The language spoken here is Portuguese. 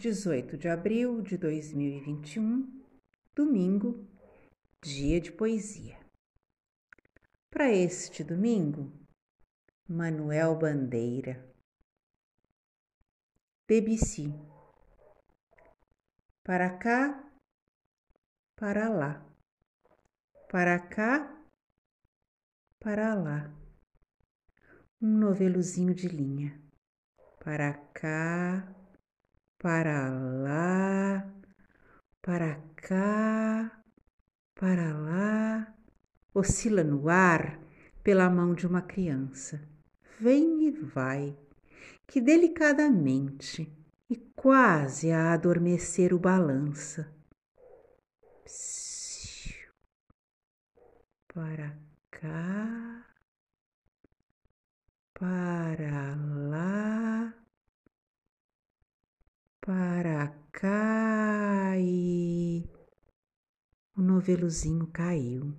18 de abril de 2021, domingo, dia de poesia. Para este domingo, Manuel Bandeira. Debussy. Para cá, para lá. Para cá, para lá. Um novelozinho de linha. Para cá, para lá, para cá, para lá, oscila no ar pela mão de uma criança. Vem e vai, que delicadamente e quase a adormecer o balança. Psiu, para cá, para lá para cá e o novelozinho caiu.